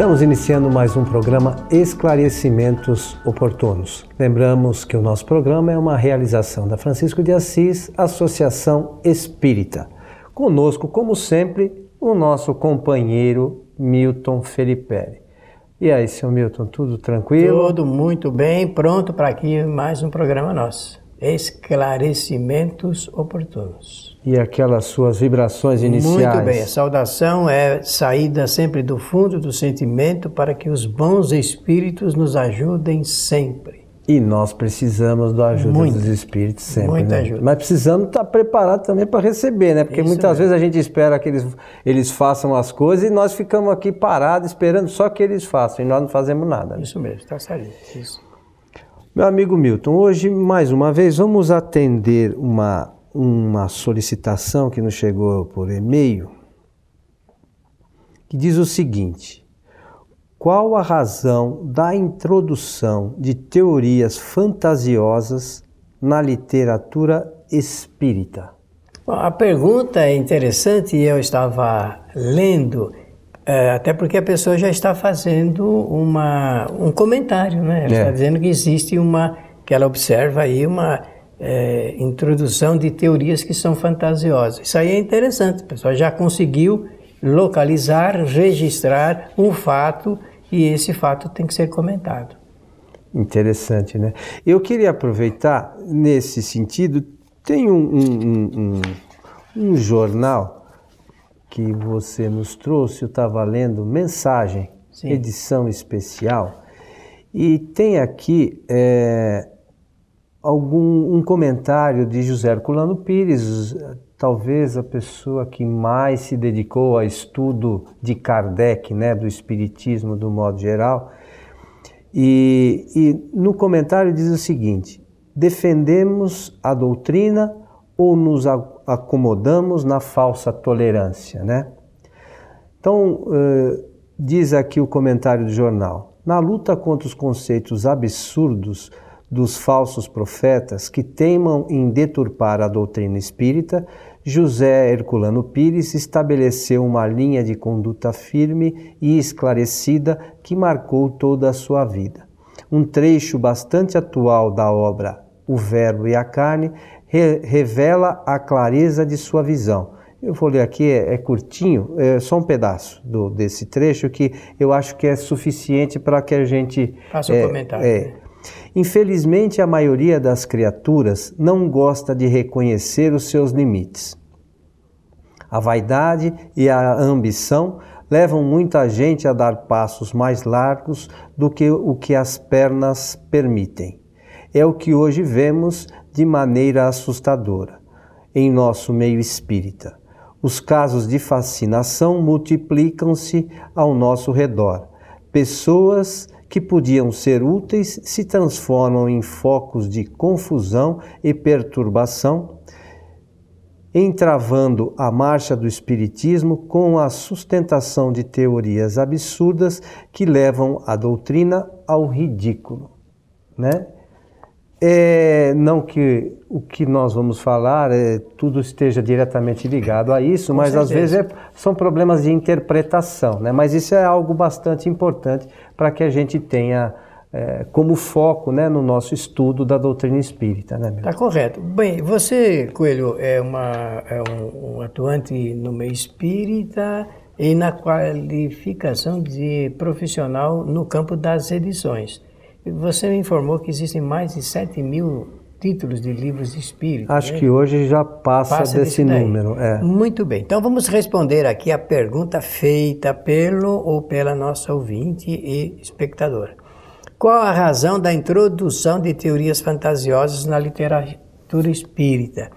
Estamos iniciando mais um programa Esclarecimentos Oportunos. Lembramos que o nosso programa é uma realização da Francisco de Assis, Associação Espírita. Conosco, como sempre, o nosso companheiro Milton Felipe. E aí, seu Milton, tudo tranquilo? Tudo muito bem, pronto para aqui mais um programa nosso. Esclarecimentos oportunos e aquelas suas vibrações iniciais. Muito bem, a saudação é saída sempre do fundo do sentimento para que os bons espíritos nos ajudem sempre. E nós precisamos da ajuda Muito. dos espíritos sempre. Muita né? ajuda. Mas precisamos estar preparados também para receber, né? Porque Isso muitas mesmo. vezes a gente espera que eles, eles façam as coisas e nós ficamos aqui parados esperando só que eles façam e nós não fazemos nada. Né? Isso mesmo, está certo. Isso. Meu amigo Milton, hoje mais uma vez vamos atender uma uma solicitação que nos chegou por e-mail que diz o seguinte: Qual a razão da introdução de teorias fantasiosas na literatura espírita? A pergunta é interessante e eu estava lendo, é, até porque a pessoa já está fazendo uma, um comentário, né? Ela é. está dizendo que existe uma, que ela observa aí uma é, introdução de teorias que são fantasiosas. Isso aí é interessante, o pessoal já conseguiu localizar, registrar um fato e esse fato tem que ser comentado. Interessante, né? Eu queria aproveitar nesse sentido, tem um, um, um, um jornal que você nos trouxe, eu estava lendo, Mensagem, Sim. edição especial, e tem aqui é, algum um comentário de José Herculano Pires, talvez a pessoa que mais se dedicou ao estudo de Kardec, né, do espiritismo do modo geral. E, e no comentário diz o seguinte: defendemos a doutrina ou nos acomodamos na falsa tolerância, né? Então, uh, diz aqui o comentário do jornal: na luta contra os conceitos absurdos dos falsos profetas que teimam em deturpar a doutrina espírita, José Herculano Pires estabeleceu uma linha de conduta firme e esclarecida que marcou toda a sua vida. Um trecho bastante atual da obra O Verbo e a Carne re revela a clareza de sua visão. Eu vou ler aqui, é, é curtinho, é só um pedaço do, desse trecho que eu acho que é suficiente para que a gente. Faça um é, comentário. É, Infelizmente, a maioria das criaturas não gosta de reconhecer os seus limites. A vaidade e a ambição levam muita gente a dar passos mais largos do que o que as pernas permitem. É o que hoje vemos de maneira assustadora em nosso meio espírita. Os casos de fascinação multiplicam-se ao nosso redor. Pessoas que podiam ser úteis se transformam em focos de confusão e perturbação, entravando a marcha do Espiritismo com a sustentação de teorias absurdas que levam a doutrina ao ridículo. Né? É, não que o que nós vamos falar é, tudo esteja diretamente ligado a isso, Com mas certeza. às vezes é, são problemas de interpretação, né? mas isso é algo bastante importante para que a gente tenha é, como foco né, no nosso estudo da doutrina espírita. Está né, correto. Bem, você, Coelho, é, uma, é um, um atuante no meio espírita e na qualificação de profissional no campo das edições. Você me informou que existem mais de 7 mil títulos de livros de espírito. Acho né? que hoje já passa, passa desse número. É. Muito bem. Então vamos responder aqui a pergunta feita pelo ou pela nossa ouvinte e espectadora. Qual a razão da introdução de teorias fantasiosas na literatura espírita?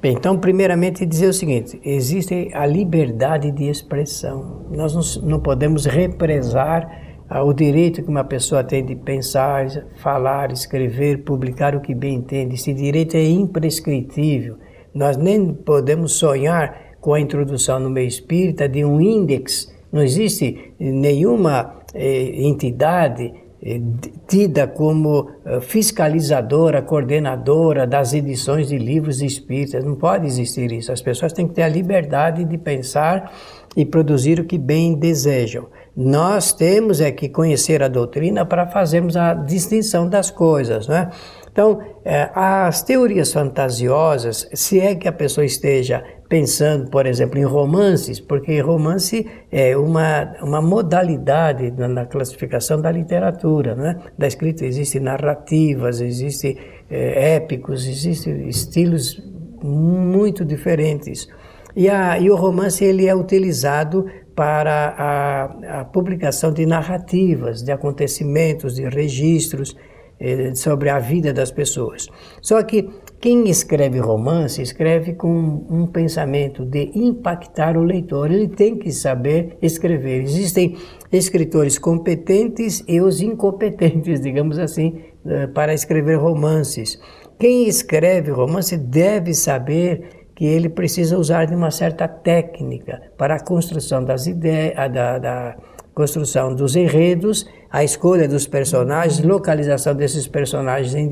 Bem, então, primeiramente, dizer o seguinte: existe a liberdade de expressão. Nós não, não podemos represar o direito que uma pessoa tem de pensar, falar, escrever, publicar o que bem entende. Esse direito é imprescritível. Nós nem podemos sonhar com a introdução no meio espírita de um índex. Não existe nenhuma eh, entidade eh, tida como eh, fiscalizadora, coordenadora das edições de livros espíritas. Não pode existir isso. As pessoas têm que ter a liberdade de pensar e produzir o que bem desejam. Nós temos é que conhecer a doutrina para fazermos a distinção das coisas, né? Então, é, as teorias fantasiosas, se é que a pessoa esteja pensando, por exemplo, em romances, porque romance é uma, uma modalidade na, classificação da literatura, né? da escrita. Existem narrativas, existem é, épicos, existem estilos muito diferentes. E, a, e o romance ele é utilizado para a, a publicação de narrativas, de acontecimentos, de registros eh, sobre a vida das pessoas. Só que quem escreve romance escreve com um pensamento de impactar o leitor. Ele tem que saber escrever. Existem escritores competentes e os incompetentes, digamos assim, eh, para escrever romances. Quem escreve romance deve saber que ele precisa usar de uma certa técnica para a construção das ideias, da, da construção dos enredos, a escolha dos personagens, localização desses personagens em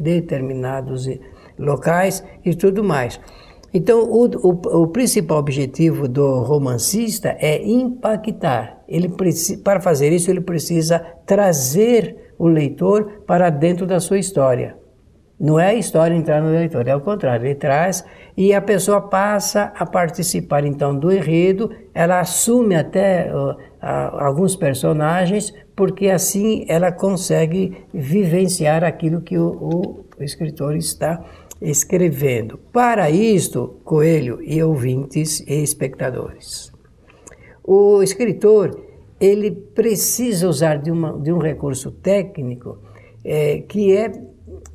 determinados locais e tudo mais. Então, o, o, o, principal objetivo do romancista é impactar. Ele para fazer isso, ele precisa trazer o leitor para dentro da sua história. Não é a história entrar no leitor, é o contrário, ele traz e a pessoa passa a participar então do enredo, ela assume até uh, alguns personagens, porque assim ela consegue vivenciar aquilo que o, o escritor está escrevendo. Para isto, Coelho e ouvintes e espectadores, o escritor ele precisa usar de, uma, de um recurso técnico é, que é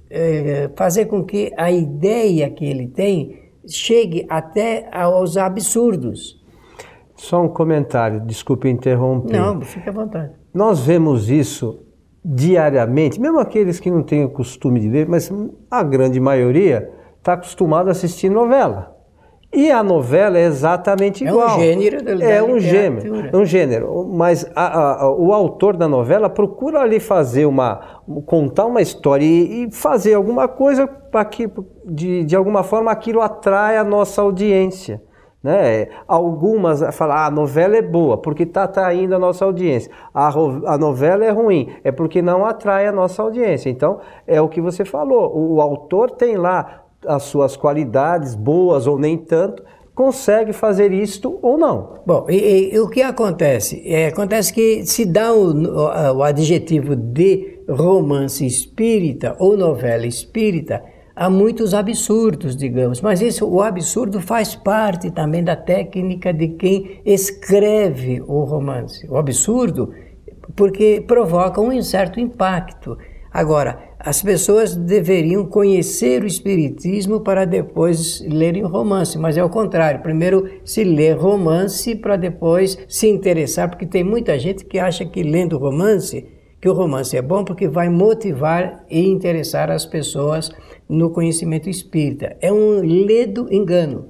é, fazer com que a ideia que ele tem chegue até aos absurdos. Só um comentário, desculpe interromper. Não, fique à vontade. Nós vemos isso diariamente, mesmo aqueles que não têm o costume de ler, mas a grande maioria está acostumado a assistir novela. E a novela é exatamente igual. É um gênero da, É um gênero, é um gênero. Mas a, a, o autor da novela procura ali fazer uma, contar uma história e, e fazer alguma coisa para que, de, de alguma forma, aquilo atrai a nossa audiência. Né? Algumas falam, ah, a novela é boa, porque está atraindo a nossa audiência. A, a novela é ruim, é porque não atrai a nossa audiência. Então, é o que você falou. O, o autor tem lá as suas qualidades, boas ou nem tanto, consegue fazer isto ou não. Bom, e, e o que acontece? É, acontece que se dá o, o, o adjetivo de romance espírita ou novela espírita, há muitos absurdos, digamos, mas isso, o absurdo faz parte também da técnica de quem escreve o romance. O absurdo, porque provoca um certo impacto. Agora, as pessoas deveriam conhecer o Espiritismo para depois lerem romance, mas é o contrário. Primeiro se lê romance para depois se interessar, porque tem muita gente que acha que lendo romance, que o romance é bom porque vai motivar e interessar as pessoas no conhecimento espírita. É um ledo engano.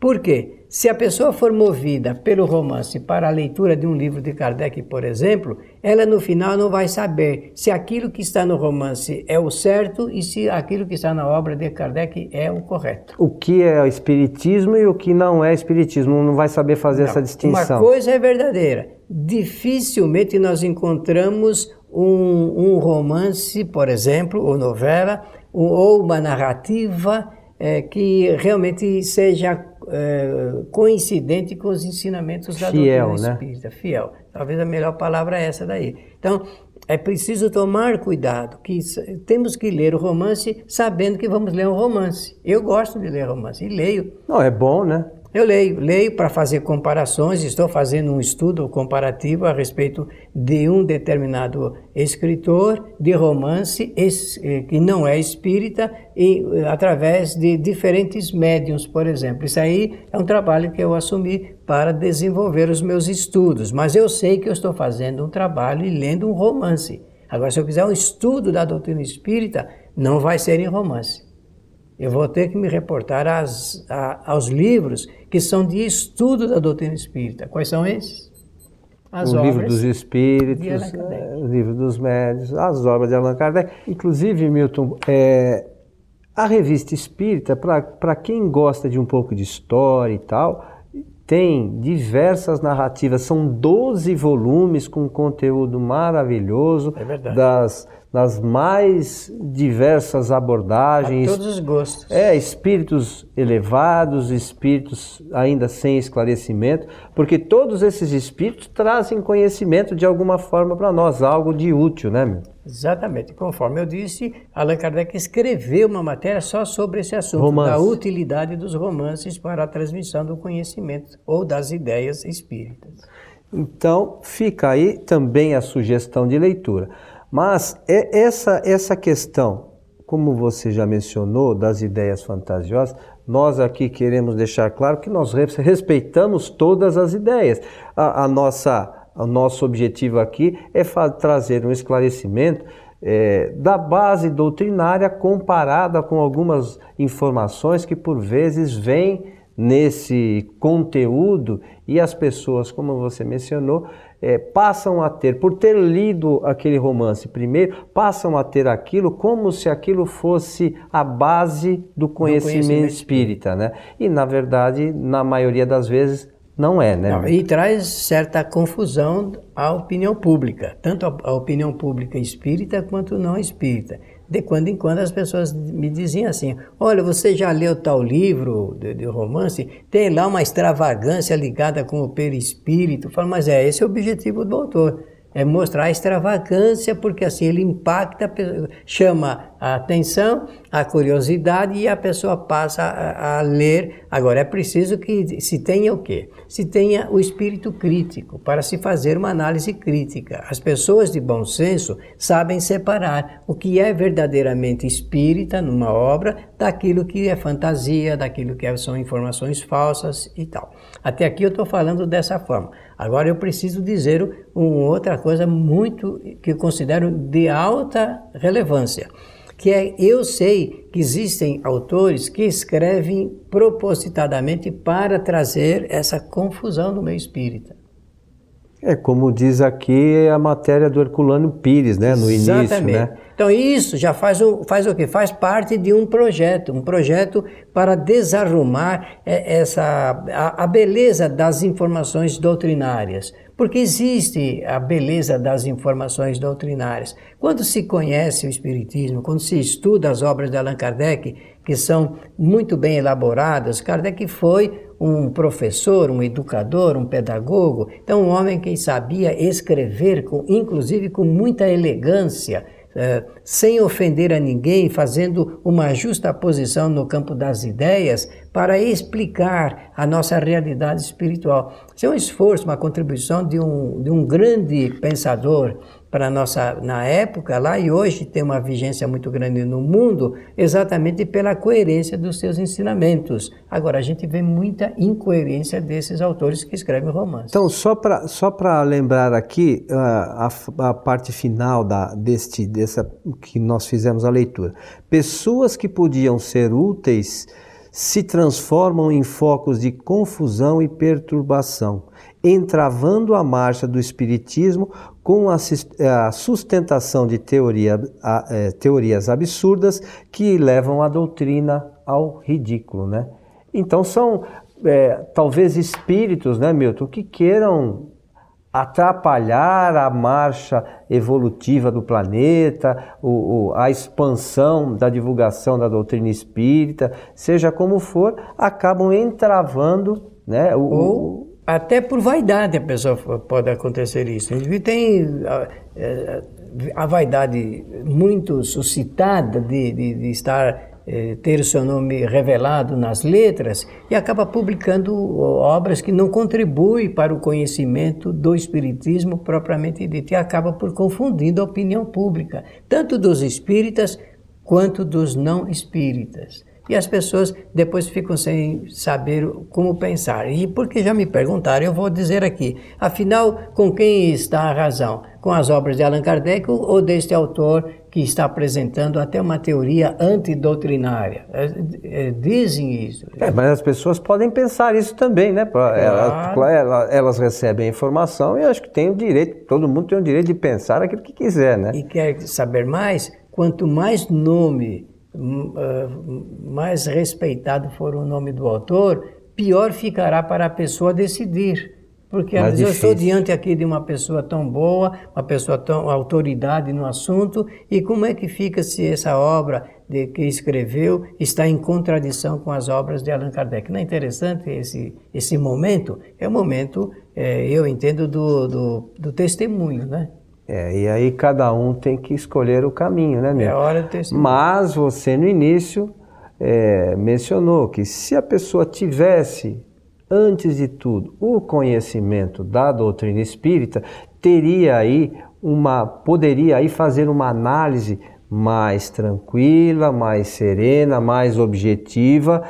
Por quê? Se a pessoa for movida pelo romance para a leitura de um livro de Kardec, por exemplo, ela no final não vai saber se aquilo que está no romance é o certo e se aquilo que está na obra de Kardec é o correto. O que é espiritismo e o que não é espiritismo, não vai saber fazer não. essa distinção. Uma coisa é verdadeira, dificilmente nós encontramos um, um romance, por exemplo, ou novela, ou uma narrativa é, que realmente seja é, coincidente com os ensinamentos da fiel, doutrina né? espírita, fiel. Talvez a melhor palavra é essa daí. Então, é preciso tomar cuidado, que temos que ler o romance sabendo que vamos ler um romance. Eu gosto de ler romance e leio. Não, é bom, né? Eu leio, leio para fazer comparações, estou fazendo um estudo comparativo a respeito de um determinado escritor de romance eh, que não é espírita e eh, através de diferentes médiums, por exemplo. Isso aí é um trabalho que eu assumi para desenvolver os meus estudos, mas eu sei que eu estou fazendo um trabalho e lendo um romance. Agora, se eu fizer um estudo da doutrina espírita, não vai ser em romance. Eu vou ter que me reportar às, a, aos livros que são de estudo da doutrina espírita. Quais são esses? As o livro dos Espíritos, é, o livro dos Médios, as obras de Allan Kardec. Inclusive, Milton, é, a revista espírita, para quem gosta de um pouco de história e tal, tem diversas narrativas, são 12 volumes com conteúdo maravilhoso é das, das mais diversas abordagens. A todos os gostos. É, espíritos elevados, espíritos ainda sem esclarecimento, porque todos esses espíritos trazem conhecimento de alguma forma para nós, algo de útil, né, meu? Exatamente. Conforme eu disse, Allan Kardec escreveu uma matéria só sobre esse assunto, Romance. da utilidade dos romances para a transmissão do conhecimento ou das ideias espíritas. Então, fica aí também a sugestão de leitura. Mas é essa, essa questão, como você já mencionou, das ideias fantasiosas, nós aqui queremos deixar claro que nós respeitamos todas as ideias. A, a nossa o nosso objetivo aqui é trazer um esclarecimento é, da base doutrinária comparada com algumas informações que por vezes vêm nesse conteúdo e as pessoas, como você mencionou, é, passam a ter, por ter lido aquele romance primeiro, passam a ter aquilo como se aquilo fosse a base do conhecimento, do conhecimento espírita, né? E na verdade, na maioria das vezes, não é, né? Não, e traz certa confusão à opinião pública, tanto a, opinião pública espírita quanto não espírita. De quando em quando as pessoas me diziam assim: Olha, você já leu tal livro de, de romance? Tem lá uma extravagância ligada com o perispírito. Eu falo, mas é esse é o objetivo do autor é mostrar a extravagância, porque assim ele impacta, chama a atenção, a curiosidade e a pessoa passa a, a, ler. Agora é preciso que se tenha o quê? Se tenha o espírito crítico para se fazer uma análise crítica. As pessoas de bom senso sabem separar o que é verdadeiramente espírita numa obra daquilo que é fantasia, daquilo que são informações falsas e tal. Até aqui eu estou falando dessa forma. Agora eu preciso dizer uma outra coisa muito que eu considero de alta relevância, que é eu sei que existem autores que escrevem propositadamente para trazer essa confusão no meio espírita. É como diz aqui a matéria do Herculano Pires, né, no Exatamente. início, né? Então isso já faz o, faz o quê? Faz parte de um projeto, um projeto para desarrumar é, essa a, a beleza das informações doutrinárias, porque existe a beleza das informações doutrinárias. Quando se conhece o espiritismo, quando se estuda as obras de Allan Kardec, que são muito bem elaboradas, Kardec foi um professor, um educador, um pedagogo, então um homem que sabia escrever, com, inclusive com muita elegância, é, sem ofender a ninguém, fazendo uma justa posição no campo das ideias para explicar a nossa realidade espiritual. Isso é um esforço, uma contribuição de um, de um grande pensador para nossa na época lá e hoje tem uma vigência muito grande no mundo, exatamente pela coerência dos seus ensinamentos. Agora a gente vê muita incoerência desses autores que escrevem romances. Então só para só para lembrar aqui a, a, a, parte final da deste dessa que nós fizemos a leitura, pessoas que podiam ser úteis se transformam em focos de confusão e perturbação entravando a marcha do Espiritismo com a sustentação de teoria, é, teorias absurdas que levam a doutrina ao ridículo. Né? Então, são é, talvez espíritos, né, Milton, que queiram atrapalhar a marcha evolutiva do planeta, o, o, a expansão da divulgação da doutrina espírita, seja como for, acabam entravando né, o, Ou até por vaidade a pessoa pode acontecer isso. Indivíduo tem a, é, a vaidade muito suscitada de, de, de estar é, ter o seu nome revelado nas letras e acaba publicando obras que não contribuem para o conhecimento do espiritismo propriamente dito e acaba por confundindo a opinião pública, tanto dos espíritas quanto dos não espíritas e as pessoas depois ficam sem saber como pensar. E porque já me perguntaram, eu vou dizer aqui: afinal, com quem está a razão? Com as obras de Allan Kardec ou deste autor que está apresentando até uma teoria antidoutrinária? É, é, dizem isso. É, mas as pessoas podem pensar isso também, né? Claro. Elas, elas, recebem a informação e acho que tem o direito, todo mundo tem o direito de pensar aquilo que quiser, né? E quer saber mais? Quanto mais nome mais respeitado for o nome do autor, pior ficará para a pessoa decidir. Porque às vezes eu estou diante aqui de uma pessoa tão boa, uma pessoa tão autoridade no assunto, e como é que fica se essa obra de que escreveu está em contradição com as obras de Allan Kardec? Não é interessante esse, esse momento? É o momento, é, eu entendo, do, do, do testemunho, né? É, e aí cada um tem que escolher o caminho, né, meu? É hora de testemunho. Mas você no início é, mencionou que se a pessoa tivesse antes de tudo, o conhecimento da doutrina espírita teria aí uma poderia aí fazer uma análise mais tranquila, mais serena, mais objetiva,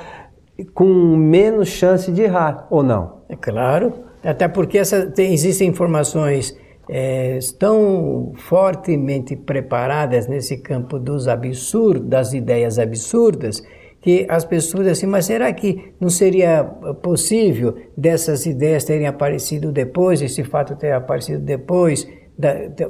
com menos chance de errar, ou não? É claro, até porque essa, tem, existem informações é, tão fortemente preparadas nesse campo dos absurdos, das ideias absurdas, que as pessoas assim, mas será que não seria possível dessas ideias terem aparecido depois, esse fato ter aparecido depois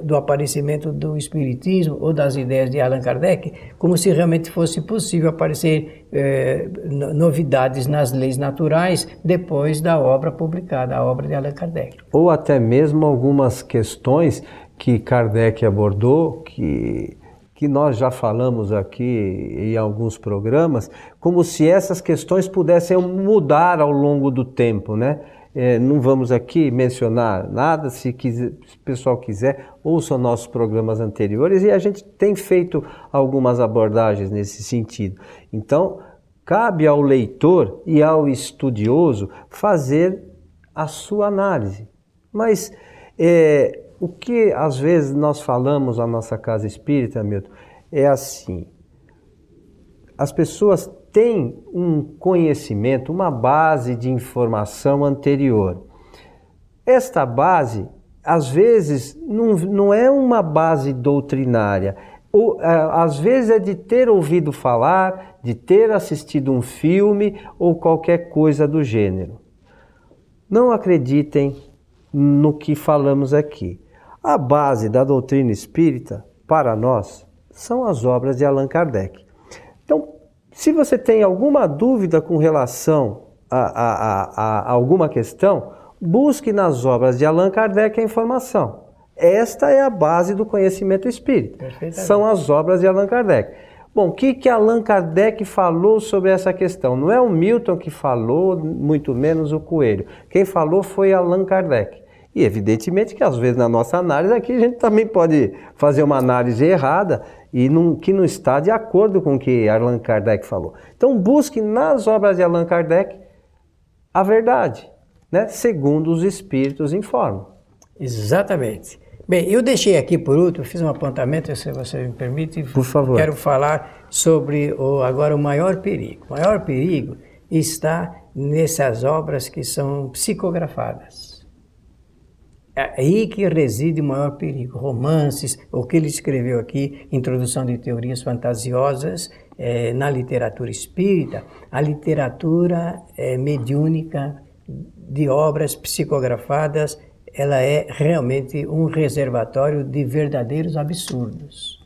do aparecimento do Espiritismo ou das ideias de Allan Kardec, como se realmente fosse possível aparecer eh, novidades nas leis naturais depois da obra publicada, a obra de Allan Kardec. Ou até mesmo algumas questões que Kardec abordou, que que nós já falamos aqui em alguns programas, como se essas questões pudessem mudar ao longo do tempo, né? É, não vamos aqui mencionar nada, se, quiser, se o pessoal quiser, ouça nossos programas anteriores e a gente tem feito algumas abordagens nesse sentido. Então, cabe ao leitor e ao estudioso fazer a sua análise. Mas é, o que às vezes nós falamos na nossa casa espírita, Milton, é assim: as pessoas têm um conhecimento, uma base de informação anterior. Esta base, às vezes, não, não é uma base doutrinária. Ou, às vezes é de ter ouvido falar, de ter assistido um filme ou qualquer coisa do gênero. Não acreditem no que falamos aqui. A base da doutrina espírita, para nós, são as obras de Allan Kardec. Se você tem alguma dúvida com relação a, a, a, a alguma questão, busque nas obras de Allan Kardec a informação. Esta é a base do conhecimento espírita. São as obras de Allan Kardec. Bom, o que, que Allan Kardec falou sobre essa questão? Não é o Milton que falou, muito menos o Coelho. Quem falou foi Allan Kardec. E evidentemente que às vezes na nossa análise aqui a gente também pode fazer uma análise errada e não, que não está de acordo com o que Allan Kardec falou. Então busque nas obras de Allan Kardec a verdade, né? segundo os espíritos informam. Exatamente. Bem, eu deixei aqui por último, fiz um apontamento, se você me permite. Por favor. Quero falar sobre o, agora o maior perigo. O maior perigo está nessas obras que são psicografadas. É aí que reside o maior perigo. Romances, o que ele escreveu aqui, introdução de teorias fantasiosas é, na literatura espírita, a literatura é, mediúnica de obras psicografadas, ela é realmente um reservatório de verdadeiros absurdos.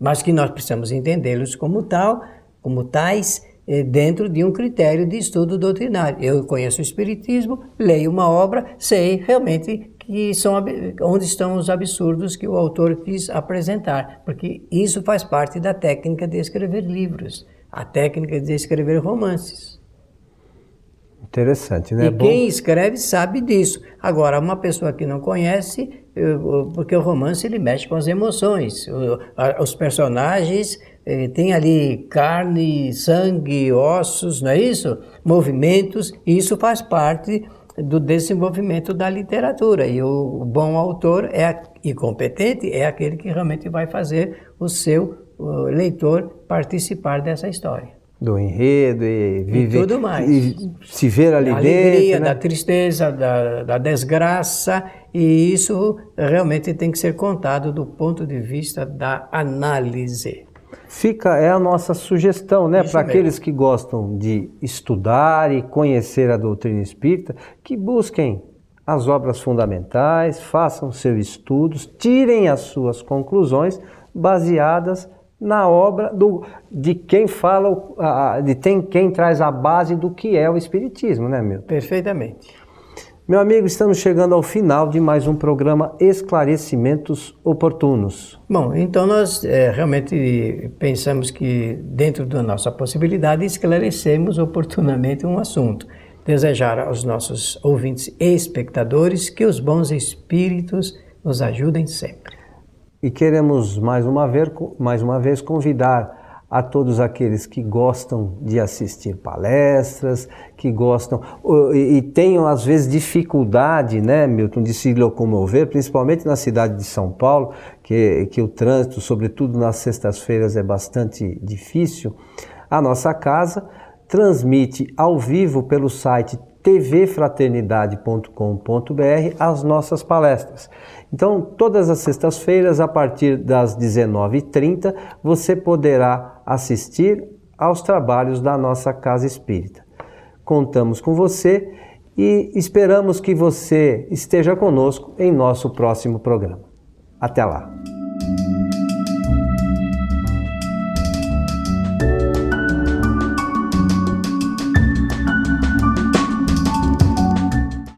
Mas que nós precisamos entendê-los como tal, como tais, é, dentro de um critério de estudo doutrinário. Eu conheço o Espiritismo, leio uma obra, sei realmente que são onde estão os absurdos que o autor quis apresentar, porque isso faz parte da técnica de escrever livros, a técnica de escrever romances. Interessante, né? E quem escreve sabe disso. Agora, uma pessoa que não conhece, porque o romance ele mexe com as emoções. Os personagens eh, têm ali carne, sangue, ossos, não é isso? Movimentos, e isso faz parte do desenvolvimento da literatura. E o bom autor é, e competente é aquele que realmente vai fazer o seu o leitor participar dessa história. Do enredo e viver. E tudo mais. E se ver ali da dentro. alegria, né? da tristeza, da, da desgraça. E isso realmente tem que ser contado do ponto de vista da análise. Fica, é a nossa sugestão, né, para aqueles que gostam de estudar e conhecer a doutrina espírita, que busquem as obras fundamentais, façam seus estudos, tirem as suas conclusões baseadas na obra do, de quem fala, de tem, quem traz a base do que é o Espiritismo, né, Milton? Perfeitamente. Meu amigo, estamos chegando ao final de mais um programa Esclarecimentos Oportunos. Bom, então nós é, realmente pensamos que, dentro da nossa possibilidade, esclarecemos oportunamente um assunto. Desejar aos nossos ouvintes e espectadores que os bons espíritos nos ajudem sempre. E queremos mais uma vez, mais uma vez convidar a todos aqueles que gostam de assistir palestras, que gostam e, tenham às vezes dificuldade, né, Milton, de se locomover, principalmente na cidade de São Paulo, que, que o trânsito, sobretudo nas sextas-feiras, é bastante difícil. A nossa casa transmite ao vivo pelo site tvfraternidade.com.br as nossas palestras. Então, todas as sextas-feiras, a partir das 19h30, você poderá assistir aos trabalhos da nossa Casa Espírita. Contamos com você e esperamos que você esteja conosco em nosso próximo programa. Até lá!